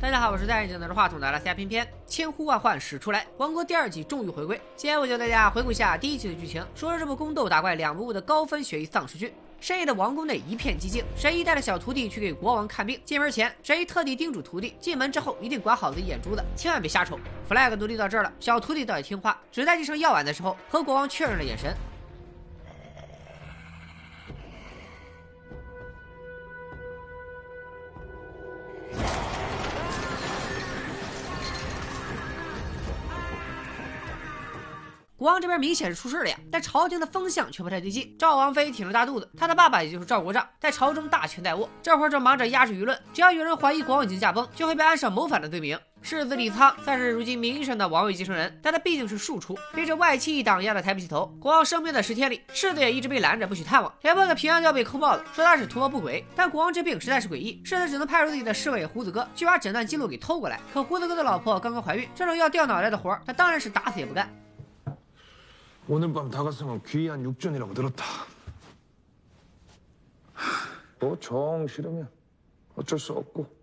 大家好，我是戴眼镜拿着话筒的拉斯加偏偏，千呼万唤始出来，王国第二季终于回归。今天我教大家回顾一下第一季的剧情，说说这部宫斗打怪两不误的高分悬疑丧尸剧。深夜的王宫内一片寂静，神医带着小徒弟去给国王看病。进门前，神医特地叮嘱徒弟，进门之后一定管好自己眼珠子，千万别瞎瞅。flag 都立到这儿了，小徒弟倒也听话，只在递上药碗的时候和国王确认了眼神。国王这边明显是出事了呀，但朝廷的风向却不太对劲。赵王妃挺着大肚子，她的爸爸也就是赵国丈，在朝中大权在握，这会儿正忙着压制舆论。只要有人怀疑国王已经驾崩，就会被安上谋反的罪名。世子李沧算是如今名义上的王位继承人，但他毕竟是庶出，被这外戚一党压得抬不起头。国王生病的十天里，世子也一直被拦着不许探望，连碰的平安都要被扣帽子，说他是图谋不轨。但国王这病实在是诡异，世子只能派出自己的侍卫胡子哥去把诊断记录给偷过来。可胡子哥的老婆刚刚怀孕，这种要掉脑袋的活，他当然是打死也不干。 오늘 밤 다가성은 귀한 육전이라고 들었다. 뭐 정 싫으면 어쩔 수 없고.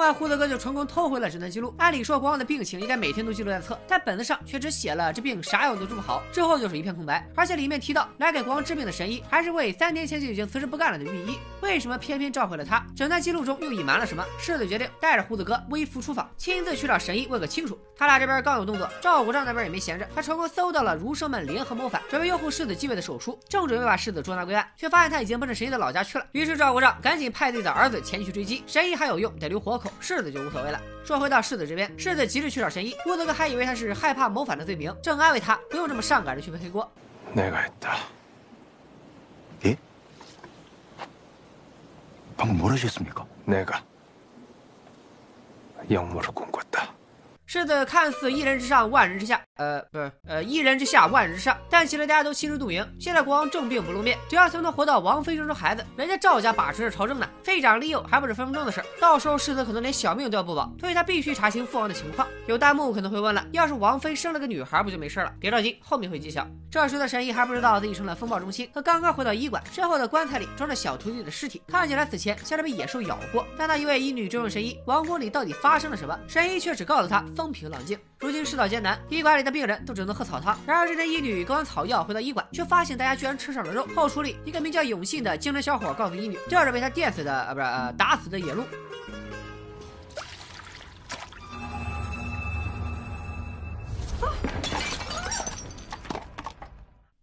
另外，胡子哥就成功偷回了诊断记录。按理说，国王的病情应该每天都记录在册，但本子上却只写了这病啥药都治不好，之后就是一片空白。而且里面提到来给国王治病的神医，还是位三年前就已经辞职不干了的御医。为什么偏偏召回了他？诊断记录中又隐瞒了什么？世子决定带着胡子哥微服出访，亲自去找神医问个清楚。他俩这边刚有动作，赵国丈那边也没闲着，他成功搜到了儒生们联合谋反，准备拥护世子继位的手书，正准备把世子捉拿归案，却发现他已经奔着神医的老家去了。于是赵国丈赶紧派自己的儿子前去追击。神医还有用，得留活口，世子就无所谓了。说回到世子这边，世子急着去找神医，胡子哥还以为他是害怕谋反的罪名，正安慰他不用这么上赶着去背黑锅。 내가 했다. 예? 방금 뭘 하셨습니까? 내가 영모를 꿈꿨다. 世子看似一人之上，万人之下，呃，不是，呃，一人之下，万人之上。但其实大家都心知肚明，现在国王重病不露面，只要他能活到王妃生出孩子，人家赵家把持着朝政呢，废长立幼还不是分分钟的事。到时候世子可能连小命都要不保，所以他必须查清父王的情况。有弹幕可能会问了，要是王妃生了个女孩，不就没事了？别着急，后面会揭晓。这时的神医还不知道自己成了风暴中心，他刚刚回到医馆，身后的棺材里装着小徒弟的尸体，看起来死前像是被野兽咬过。但那一位医女追问神医，王宫里到底发生了什么？神医却只告诉他风平浪静。如今世道艰难，医馆里的病人都只能喝草汤。然而这天医女割完草药回到医馆，却发现大家居然吃上了肉。后厨里，一个名叫永信的精神小伙告诉医女，这是被他电死的，呃，不是，呃，打死的野鹿。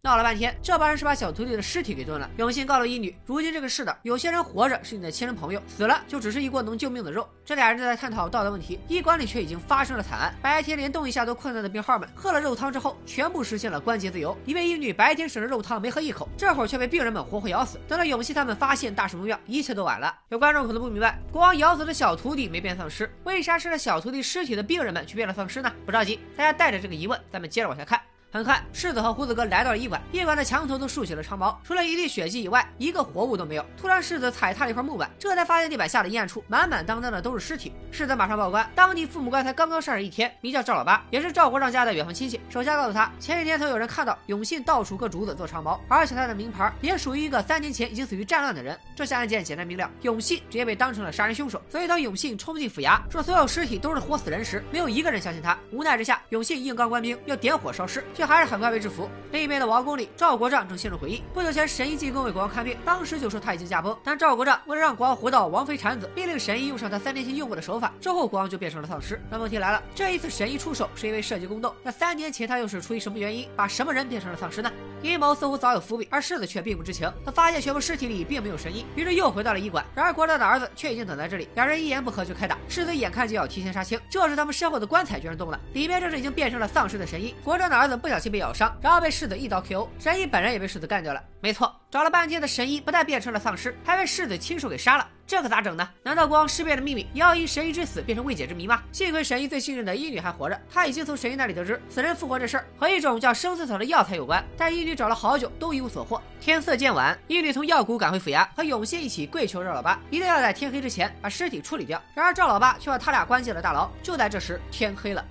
闹了半天，这帮人是把小徒弟的尸体给炖了。永信告诉医女，如今这个世道，有些人活着是你的亲人朋友，死了就只是一锅能救命的肉。这俩人正在探讨道德问题，医馆里却已经发生了惨案。白天连动一下都困难的病号们，喝了肉汤之后，全部实现了关节自由。一位医女白天省着肉汤没喝一口，这会儿却被病人们活活咬死。等到永信他们发现大事不妙，一切都晚了。有观众可能不明白，国王咬死的小徒弟没变丧尸，为啥吃了小徒弟尸体的病人们却变了丧尸呢？不着急，大家带着这个疑问，咱们接着往下看。很快，世子和胡子哥来到了医馆，医馆的墙头都竖起了长矛，除了一地血迹以外，一个活物都没有。突然，世子踩踏了一块木板，这才发现地板下的阴暗处满满当当的都是尸体。世子马上报官，当地父母官才刚刚上任一天，名叫赵老八，也是赵国丈家的远房亲戚。手下告诉他，前几天曾有人看到永信到处割竹子做长矛，而且他的名牌也属于一个三年前已经死于战乱的人。这下案件简单明了，永信直接被当成了杀人凶手。所以当永信冲进府衙说所有尸体都是活死人时，没有一个人相信他。无奈之下，永信硬刚官兵要点火烧尸，却还是很快被制服。另一边的王宫里，赵国丈正陷入回忆。不久前，神医进宫为国王看病，当时就说他已经驾崩。但赵国丈为了让国王活到王妃产子，命令神医用上他三年前用过的手法，之后国王就变成了丧尸。那问题来了，这一次神医出手是因为涉及宫斗，那三年前他又是出于什么原因把什么人变成了丧尸呢？阴谋似乎早有伏笔，而世子却并不知情。他发现全部尸体里并没有神医，于是又回到了医馆。然而国丈的儿子却已经等在这里，两人一言不合就开打。世子眼看就要提前杀青，这时他们身后的棺材居然动了，里面正是已经变成了丧尸的神医。国丈的儿子不小心被咬伤，然后被世子一刀 KO，神医本人也被世子干掉了。没错，找了半天的神医不但变成了丧尸，还被世子亲手给杀了。这可咋整呢？难道光尸变的秘密也要因神医之死变成未解之谜吗？幸亏神医最信任的医女还活着，她已经从神医那里得知死人复活这事儿和一种叫生死草的药材有关，但医女找了好久都一无所获。天色渐晚，医女从药谷赶回府衙，和永信一起跪求赵老八一定要在天黑之前把尸体处理掉。然而赵老八却把他俩关进了大牢。就在这时，天黑了。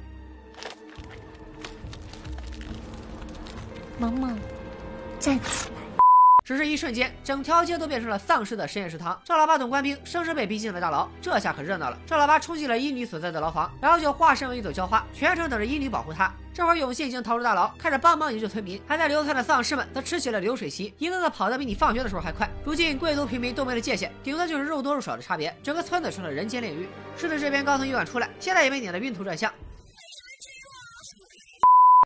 萌萌，站起来！只是一瞬间，整条街都变成了丧尸的实验食堂。赵老八等官兵生生被逼进了大牢，这下可热闹了。赵老八冲进了医女所在的牢房，然后就化身为一朵娇花，全程等着医女保护他。这会儿永信已经逃出大牢，开始帮忙营救村民，还在流窜的丧尸们则吃起了流水席，一个个跑得比你放学的时候还快。如今贵族平民都没了界限，顶多就是肉多肉少的差别，整个村子成了人间炼狱。狮子这边刚从医院出来，现在也被撵得晕头转向。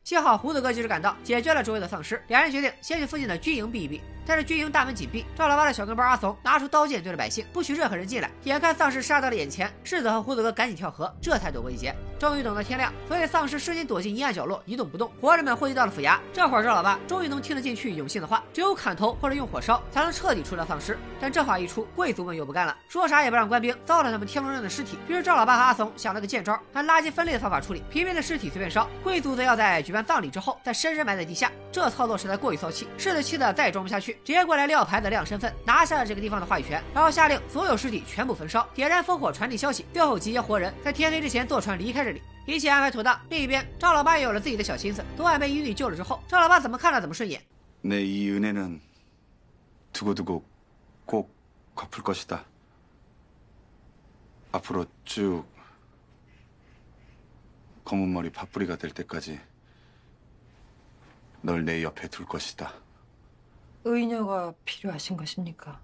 幸好胡子哥及时赶到，解决了周围的丧尸。两人决定先去附近的军营避一避。但是军营大门紧闭，赵老八的小跟班阿怂拿出刀剑对着百姓，不许任何人进来。眼看丧尸杀到了眼前，世子和胡子哥赶紧跳河，这才躲过一劫。终于等到天亮，所以丧尸瞬间躲进阴暗角落，一动不动。活人们汇集到了府衙，这会儿赵老八终于能听得进去永信的话，只有砍头或者用火烧，才能彻底除掉丧尸。但这话一出，贵族们又不干了，说啥也不让官兵糟蹋他们天龙人的尸体。于是赵老八和阿怂想了个贱招，按垃圾分类的方法处理，平民的尸体随便烧，贵族则要在举办葬礼之后再深深埋在地下。这操作实在过于骚气，世子气得再也装不下去，直接过来撂牌子亮身份，拿下了这个地方的话语权，然后下令所有尸体全部焚烧，点燃烽火传递消息，最后集结活人，在天黑之前坐船离开这里。一切安排妥当。另一边，赵老八也有了自己的小心思。昨晚被医女救了之后，赵老八怎么看了怎么顺眼。내이은혜는두고두고꼭갚을것이다앞으로쭉검은머리파뿌리가될때까지널내옆에둘것이다 의녀가 필요하신 것입니까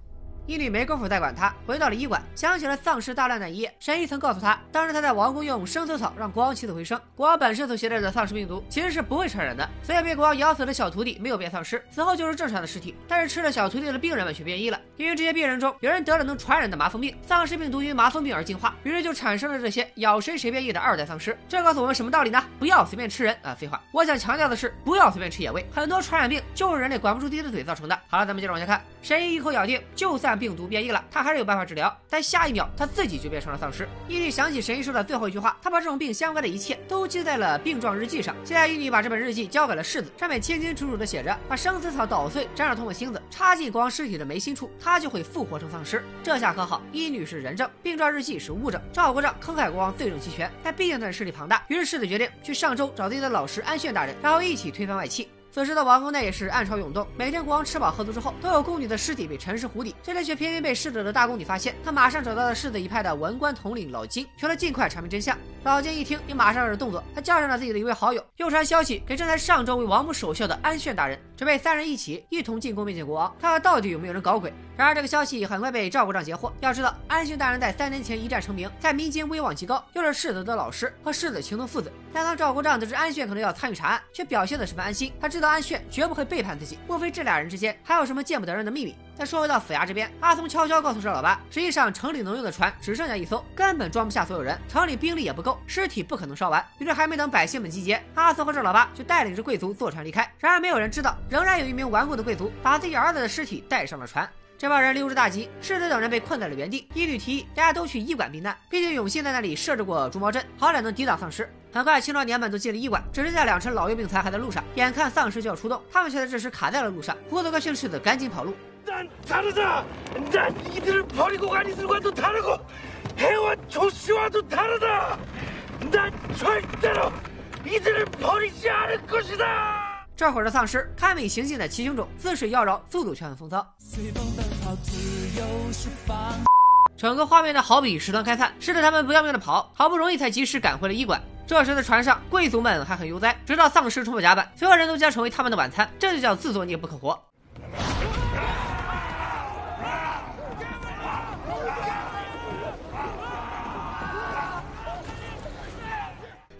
医女没工夫再管他，回到了医馆，想起了丧尸大乱那一夜。神医曾告诉他，当时他在王宫用生死草让国王起死回生。国王本身所携带的丧尸病毒其实是不会传染的，所以被国王咬死的小徒弟没有变丧尸，死后就是正常的尸体。但是吃了小徒弟的病人们却变异了，因为这些病人中有人得了能传染的麻风病，丧尸病毒因麻风病而进化，于是就产生了这些咬谁谁变异的二代丧尸。这告诉我们什么道理呢？不要随便吃人啊！废话，我想强调的是，不要随便吃野味，很多传染病就是人类管不住自己的嘴造成的。好了，咱们接着往下看，神医一口咬定，就算。病毒变异了，他还是有办法治疗。但下一秒，他自己就变成了丧尸。伊利想起神医说的最后一句话，他把这种病相关的一切都记在了病状日记上。现在伊利把这本日记交给了世子，上面清清楚楚的写着：把生死草捣碎，沾上通过芯子，插进国王尸体的眉心处，他就会复活成丧尸。这下可好，伊女是人证，病状日记是物证，赵国丈坑害国王罪证齐全。但毕竟他的势力庞大，于是世子决定去上周找自己的老师安炫大人，然后一起推翻外戚。此时的王宫内也是暗潮涌动，每天国王吃饱喝足之后，都有宫女的尸体被沉尸湖底。这里却偏偏被逝者的大宫女发现，她马上找到了世子一派的文官统领老金，求他尽快查明真相。老金一听，也马上有了动作，他叫上了自己的一位好友，又传消息给正在上周为王母守孝的安炫大人，准备三人一起一同进宫面见国王，看看到底有没有人搞鬼。然而这个消息很快被赵国丈截获。要知道，安炫大人在三年前一战成名，在民间威望极高，又是世子的老师，和世子情同父子。但当赵国丈得知安炫可能要参与查案，却表现得十分安心。他知道安炫绝不会背叛自己，莫非这俩人之间还有什么见不得人的秘密？再说回到府衙这边，阿松悄悄告诉赵老八，实际上城里能用的船只剩下一艘，根本装不下所有人，城里兵力也不够，尸体不可能烧完。于是还没等百姓们集结，阿松和赵老八就带领着贵族坐船离开。然而没有人知道，仍然有一名顽固的贵族把自己儿子的尸体带上了船。这帮人溜之大吉，世子等人被困在了原地。一律提议大家都去医馆避难，毕竟永信在那里设置过竹矛阵，好歹能抵挡丧尸。很快，青壮年们都进了医馆，只剩下两车老幼病残还在路上。眼看丧尸就要出动，他们却在这时卡在了路上。胡子哥训世子赶紧跑路。这会儿的丧尸堪比行进的骑行种，姿势妖娆，速度却很风骚。整个画面呢，好比食堂开饭，吃的他们不要命的跑，好不容易才及时赶回了医馆。这时的船上，贵族们还很悠哉，直到丧尸冲破甲板，所有人都将成为他们的晚餐。这就叫自作孽不可活。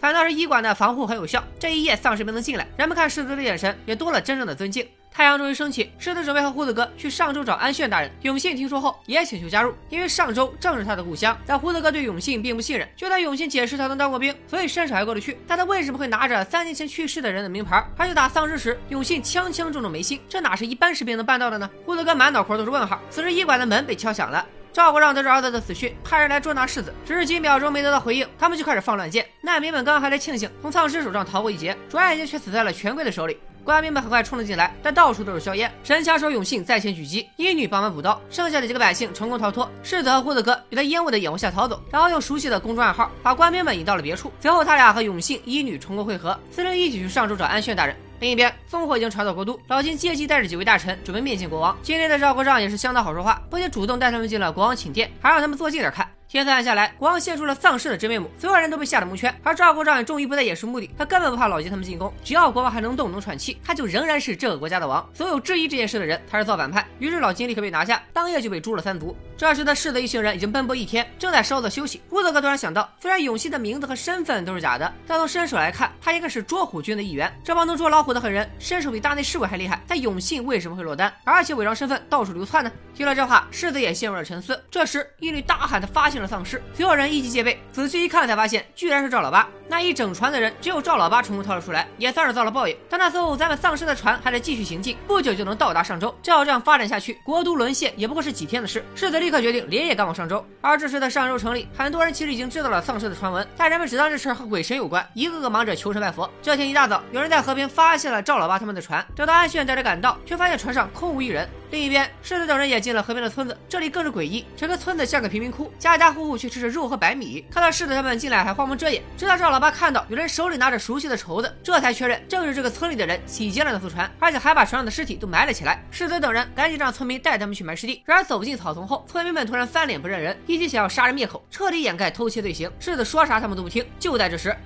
反倒是医馆的防护很有效，这一夜丧尸没能进来，人们看世子的眼神也多了真正的尊敬。太阳终于升起，世子准备和胡子哥去上周找安炫大人。永信听说后也请求加入，因为上周正是他的故乡。但胡子哥对永信并不信任，就在永信解释他能当过兵，所以伸手还过得去。但他为什么会拿着三年前去世的人的名牌，而且打丧尸时永信枪枪中中眉心？这哪是一般士兵能办到的呢？胡子哥满脑壳都是问号。此时医馆的门被敲响了。赵国让得知儿子的死讯，派人来捉拿世子，只是几秒钟没得到回应，他们就开始放乱箭。难民们刚还在庆幸从丧尸手上逃过一劫，转眼间却死在了权贵的手里。官兵们很快冲了进来，但到处都是硝烟。神枪手永信在前狙击，医女帮忙补刀，剩下的几个百姓成功逃脱。世子和胡子哥也在烟雾的掩护下逃走，然后用熟悉的公众暗号把官兵们引到了别处。随后他俩和永信、医女重归会合，四人一起去上州找安炫大人。另一边，烽火已经传到国都，老金借机带着几位大臣准备面见国王。今天的赵国丈也是相当好说话，不仅主动带他们进了国王寝殿，还让他们坐近点看。天色暗下来，国王现出了丧尸的真面目，所有人都被吓得蒙圈。而赵国丈也终于不再掩饰目的，他根本不怕老金他们进攻，只要国王还能动能喘气，他就仍然是这个国家的王。所有质疑这件事的人，他是造反派。于是老金立刻被拿下，当夜就被诛了三族。这时的世的一行人已经奔波一天，正在稍作休息。胡子哥突然想到，虽然永信的名字和身份都是假的，但从身手来看，他应该是捉虎军的一员。这帮能捉老虎的狠人，身手比大内侍卫还厉害，但永信为什么会落单，而且伪装身份到处流窜呢？听了这话，世子也陷入了沉思。这时，一女大喊：“的发现了丧尸！”所有人一级戒备，仔细一看才发现，居然是赵老八。那一整船的人，只有赵老八成功逃了出来，也算是遭了报应。但那艘咱们丧尸的船还在继续行进，不久就能到达上周。照这样发展下去，国都沦陷也不过是几天的事。世子立立刻决定连夜赶往上周。而这时的上周城里，很多人其实已经知道了丧尸的传闻，但人们只当这事和鬼神有关，一个个忙着求神拜佛。这天一大早，有人在河边发现了赵老八他们的船，等到安炫带着赶到，却发现船上空无一人。另一边，世子等人也进了河边的村子，这里更是诡异，整个村子像个贫民窟，家家户户却吃着肉和白米。看到世子他们进来，还慌忙遮掩，直到赵老八看到有人手里拿着熟悉的绸子，这才确认正是这个村里的人洗劫了那艘船，而且还把船上的尸体都埋了起来。世子等人赶紧让村民带他们去埋尸地。然而走进草丛后，村村民们突然翻脸不认人，一起想要杀人灭口，彻底掩盖偷窃罪行。世子说啥他们都不听。就在这时。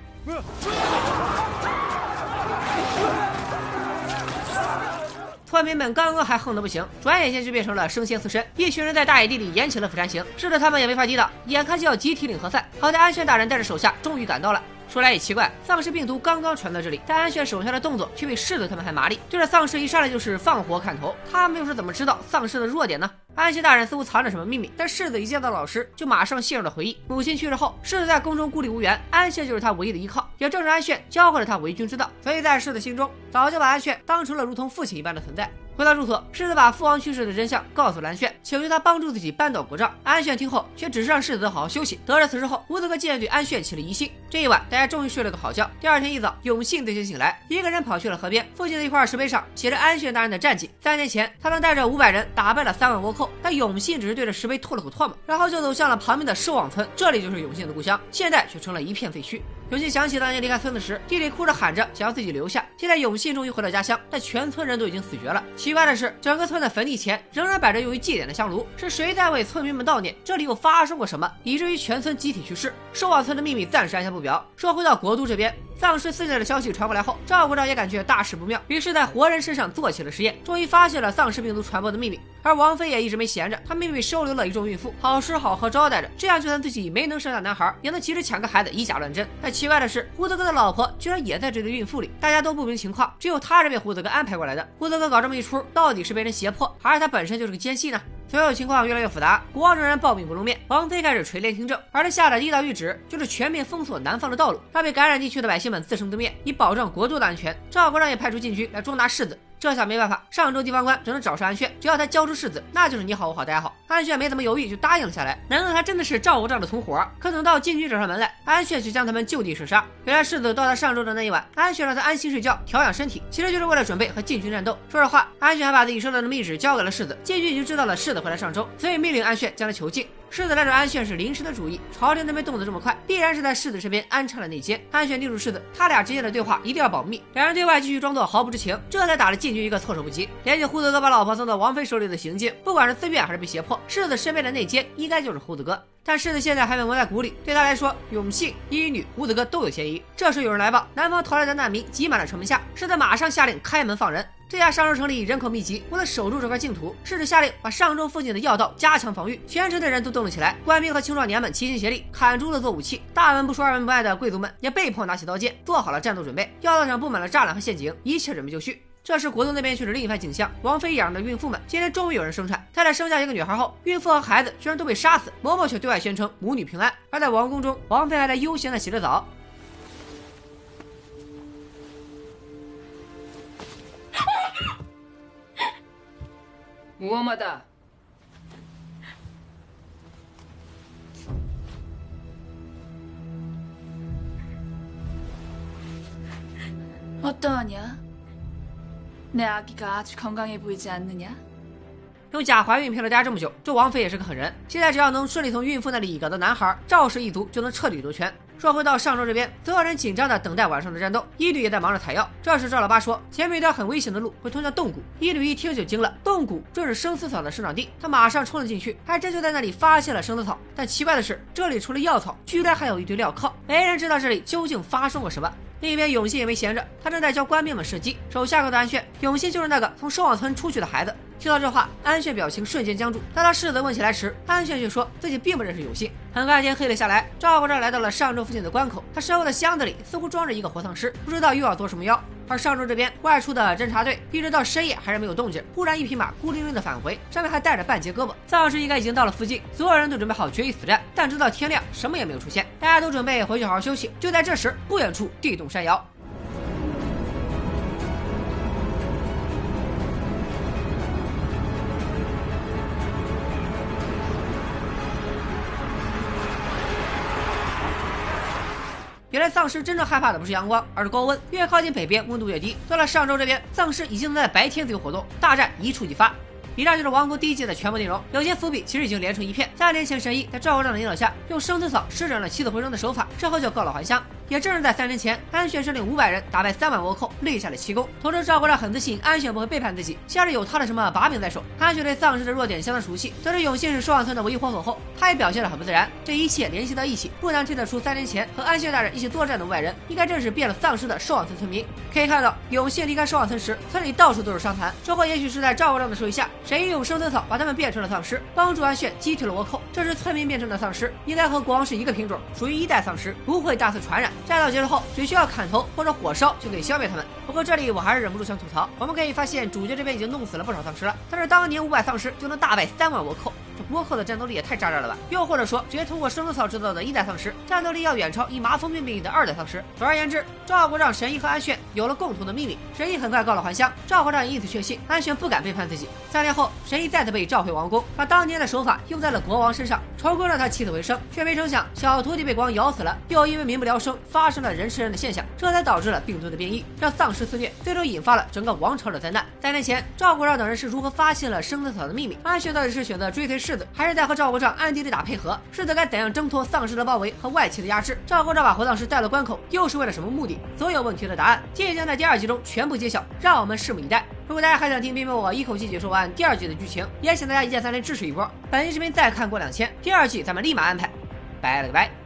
村民们刚刚还横得不行，转眼间就变成了生鲜刺身。一群人在大野地里演起了釜山行，是的，他们也没法抵挡，眼看就要集体领盒饭。好在安炫大人带着手下终于赶到了。说来也奇怪，丧尸病毒刚刚传到这里，但安炫手下的动作却比世子他们还麻利，对着丧尸一上来就是放火砍头。他们又是怎么知道丧尸的弱点呢？安炫大人似乎藏着什么秘密，但世子一见到老师就马上陷入了回忆。母亲去世后，世子在宫中孤立无援，安炫就是他唯一的依靠。也正是安炫教会了他为君之道，所以在世子心中早就把安炫当成了如同父亲一般的存在。回到住所，世子把父王去世的真相告诉蓝炫，请求他帮助自己扳倒国丈。安炫听后，却只是让世子好好休息。得知此事后，胡子哥竟然对安炫起了疑心。这一晚，大家终于睡了个好觉。第二天一早，永信自己醒来，一个人跑去了河边。附近的一块石碑上写着安炫大人的战绩。三年前，他曾带着五百人打败了三万倭寇，但永信只是对着石碑吐了口唾沫，然后就走向了旁边的狮王村。这里就是永信的故乡，现在却成了一片废墟。永信想起当年离开村子时，弟弟哭着喊着想要自己留下。现在永信终于回到家乡，但全村人都已经死绝了。奇怪的是，整个村的坟地前仍然摆着用于祭奠的香炉，是谁在为村民们悼念？这里又发生过什么，以至于全村集体去世？收网村的秘密暂时按下不表。说回到国都这边，丧尸肆虐的消息传过来后，赵国长也感觉大事不妙，于是，在活人身上做起了实验，终于发现了丧尸病毒传播的秘密。而王妃也一直没闲着，她秘密收留了一众孕妇，好吃好喝招待着，这样就算自己没能生下男孩，也能及时抢个孩子，以假乱真。但奇怪的是，胡子哥的老婆居然也在这对孕妇里，大家都不明情况，只有他是被胡子哥安排过来的。胡子哥搞这么一出，到底是被人胁迫，还是他本身就是个奸细呢？所有情况越来越复杂，国王仍然抱病不露面，王妃开始垂帘听政，而他下的第一道谕旨就是全面封锁南方的道路，让被感染地区的百姓们自生自灭，以保证国度的安全。赵国让也派出禁军来捉拿世子。这下没办法，上周地方官只能找上安炫，只要他交出世子，那就是你好我好大家好。安炫没怎么犹豫就答应了下来。难道他真的是赵国丈的同伙？可等到禁军找上门来，安炫却将他们就地射杀。原来世子到达上周的那一晚，安炫让他安心睡觉调养身体，其实就是为了准备和禁军战斗。说实话，安炫还把自己收到的密旨交给了世子，禁军已经知道了世子回来上周，所以命令安炫将他囚禁。世子来找安炫是临时的主意，朝廷那边动得这么快，必然是在世子身边安插了内奸。安炫叮嘱世子，他俩之间的对话一定要保密。两人对外继续装作毫不知情，这才打了禁军一个措手不及。联系胡子哥把老婆送到王妃手里的行径，不管是自愿还是被胁迫，世子身边的内奸应该就是胡子哥。但世子现在还被蒙在鼓里，对他来说，永信、一女、胡子哥都有嫌疑。这时有人来报，南方逃来的难民挤满了城门下，世子马上下令开门放人。这下上周城里人口密集，为了守住这块净土，甚至下令把上周附近的要道加强防御。全城的人都动了起来，官兵和青壮年们齐心协力砍竹子做武器。大门不出二门不迈的贵族们也被迫拿起刀剑，做好了战斗准备。要道上布满了栅栏和陷阱，一切准备就绪。这时国都那边却是另一番景象，王妃养着的孕妇们今天终于有人生产。太太生下一个女孩后，孕妇和孩子居然都被杀死。嬷嬷却对外宣称母女平安。而在王宫中，王妃还在悠闲的洗着澡。무엄하다 어떠하냐? 내 아기가 아주 건강해 보이지 않느냐? 用假怀孕骗了大家这么久，这王妃也是个狠人。现在只要能顺利从孕妇那里搞到男孩，赵氏一族就能彻底夺权。 说回到上周这边，所有人紧张的等待晚上的战斗，一吕也在忙着采药。这时赵老八说，前面一条很危险的路会通向洞谷。一吕一听就惊了，洞谷正是生死草的生长地，他马上冲了进去，还真就在那里发现了生死草。但奇怪的是，这里除了药草，居然还有一堆镣铐，没人知道这里究竟发生过什么。另一边，永信也没闲着，他正在教官兵们射击。手下告诉安炫，永信就是那个从守望村出去的孩子。听到这话，安炫表情瞬间僵住。当他试着问起来时，安炫却说自己并不认识永信。很快天黑了下来，赵国昭来到了上周附近的关口，他身后的箱子里似乎装着一个活丧尸，不知道又要做什么妖。而上周这边外出的侦察队一直到深夜还是没有动静。忽然一匹马孤零零的返回，上面还带着半截胳膊，丧尸应该已经到了附近。所有人都准备好决一死战，但直到天亮，什么也没有出现。大家都准备回去好好休息。就在这时，不远处地动山摇。丧尸真正害怕的不是阳光，而是高温。越靠近北边，温度越低。到了上周这边，丧尸已经能在白天自由活动，大战一触即发。以上就是《王国》第一季的全部内容。有些伏笔其实已经连成一片。三年前，神医在赵国璋的引导下，用生死草施展了起死回生的手法，之后就告老还乡。也正是在三年前，安炫率领五百人打败三万倭寇，立下了奇功。同时，赵国亮很自信安炫不会背叛自己，像是有他的什么把柄在手。安炫对丧尸的弱点相当熟悉，得知永信是寿望村的唯一活口后，他也表现得很不自然。这一切联系到一起，不难推得出三年前和安炫大人一起作战的五百人，应该正是变了丧尸的寿望村村民。可以看到，永信离开寿望村时，村里到处都是伤残。之后，也许是在赵国亮的授意下，谁用生死草把他们变成了丧尸，帮助安炫击退了倭寇。这时，村民变成的丧尸应该和国王是一个品种，属于一代丧尸，不会大肆传染。战斗结束后。只需要砍头或者火烧就可以消灭他们。不过这里我还是忍不住想吐槽，我们可以发现主角这边已经弄死了不少丧尸了，但是当年五百丧尸就能大败三万倭寇。这倭寇的战斗力也太渣渣了吧？又或者说，直接通过生死草制造的一代丧尸，战斗力要远超以麻风病命名的二代丧尸。总而言之，赵国让神医和安炫有了共同的秘密，神医很快告了还乡，赵国让也因此确信安炫不敢背叛自己。三年后，神医再次被召回王宫，把当年的手法用在了国王身上，成功让他起死回生，却没成想小徒弟被国王咬死了，又因为民不聊生，发生了人吃人的现象，这才导致了病毒的变异，让丧尸肆虐，最终引发了整个王朝的灾难。三年前，赵国让等人是如何发现了生死草的秘密？安炫到底是选择追随世子，还是在和赵？国丈暗地里打配合，世子该怎样挣脱丧尸的包围和外戚的压制？赵国丈把活丧尸带到关口，又是为了什么目的？所有问题的答案即将在第二集中全部揭晓，让我们拭目以待。如果大家还想听冰冰我一口气解说完第二季的剧情，也请大家一键三连支持一波。本期视频再看过两千，第二季咱们立马安排。拜了个拜。